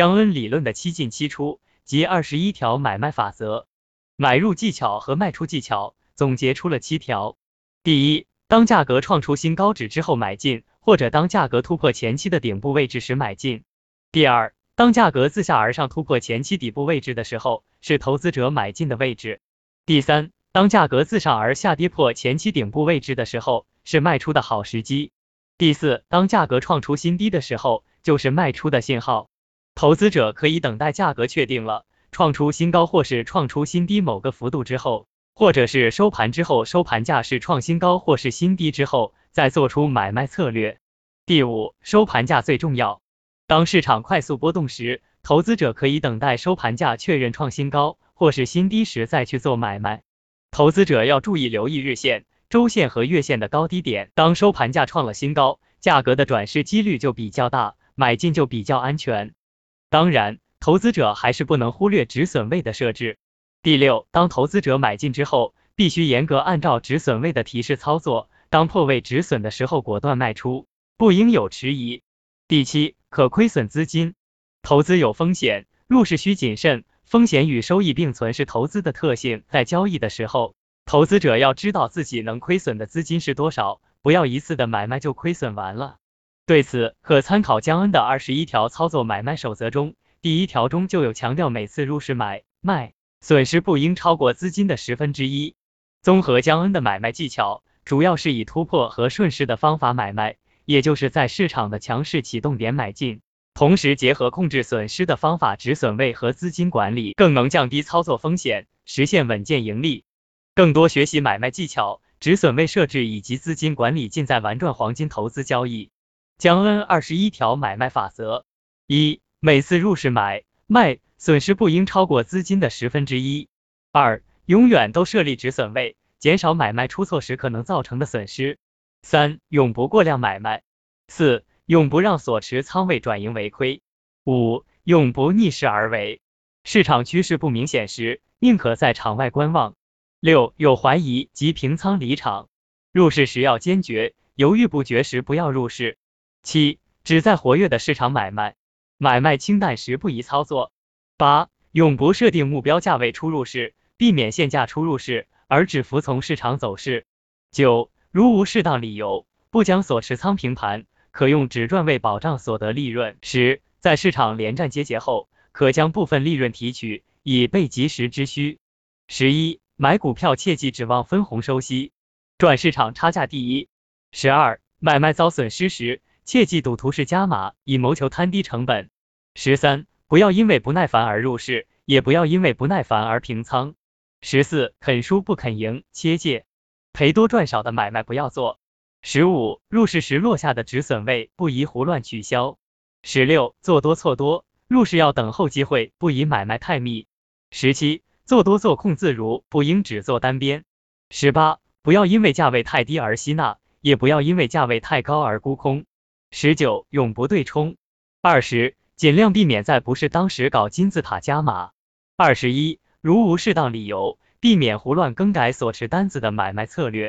江恩理论的七进七出及二十一条买卖法则、买入技巧和卖出技巧，总结出了七条。第一，当价格创出新高值之后买进，或者当价格突破前期的顶部位置时买进。第二，当价格自下而上突破前期底部位置的时候，是投资者买进的位置。第三，当价格自上而下跌破前期顶部位置的时候，是卖出的好时机。第四，当价格创出新低的时候，就是卖出的信号。投资者可以等待价格确定了，创出新高或是创出新低某个幅度之后，或者是收盘之后收盘价是创新高或是新低之后，再做出买卖策略。第五，收盘价最重要。当市场快速波动时，投资者可以等待收盘价确认创新高或是新低时再去做买卖。投资者要注意留意日线、周线和月线的高低点。当收盘价创了新高，价格的转势几率就比较大，买进就比较安全。当然，投资者还是不能忽略止损位的设置。第六，当投资者买进之后，必须严格按照止损位的提示操作。当破位止损的时候，果断卖出，不应有迟疑。第七，可亏损资金。投资有风险，入市需谨慎。风险与收益并存是投资的特性，在交易的时候，投资者要知道自己能亏损的资金是多少，不要一次的买卖就亏损完了。对此，可参考江恩的二十一条操作买卖守则中，第一条中就有强调，每次入市买卖，损失不应超过资金的十分之一。综合江恩的买卖技巧，主要是以突破和顺势的方法买卖，也就是在市场的强势启动点买进。同时结合控制损失的方法，止损位和资金管理，更能降低操作风险，实现稳健盈利。更多学习买卖技巧、止损位设置以及资金管理，尽在玩转黄金投资交易。江恩二十一条买卖法则：一、每次入市买卖，损失不应超过资金的十分之一。二、永远都设立止损位，减少买卖出错时可能造成的损失。三、永不过量买卖。四、永不让所持仓位转盈为亏。五、永不逆势而为。市场趋势不明显时，宁可在场外观望。六、有怀疑即平仓离场。入市时要坚决，犹豫不决时不要入市。七、只在活跃的市场买卖，买卖清淡时不宜操作。八、永不设定目标价位出入市，避免限价出入市，而只服从市场走势。九、如无适当理由，不将所持仓平盘。可用止赚位保障所得利润。十，在市场连战皆捷后，可将部分利润提取，以备及时之需。十一，买股票切忌指望分红收息，赚市场差价第一。十二，买卖遭损失时，切记赌徒式加码，以谋求摊低成本。十三，不要因为不耐烦而入市，也不要因为不耐烦而平仓。十四，肯输不肯赢，切戒，赔多赚少的买卖不要做。十五，入市时落下的止损位不宜胡乱取消。十六，做多错多，入市要等候机会，不宜买卖太密。十七，做多做空自如，不应只做单边。十八，不要因为价位太低而吸纳，也不要因为价位太高而沽空。十九，永不对冲。二十，尽量避免在不是当时搞金字塔加码。二十一，如无适当理由，避免胡乱更改所持单子的买卖策略。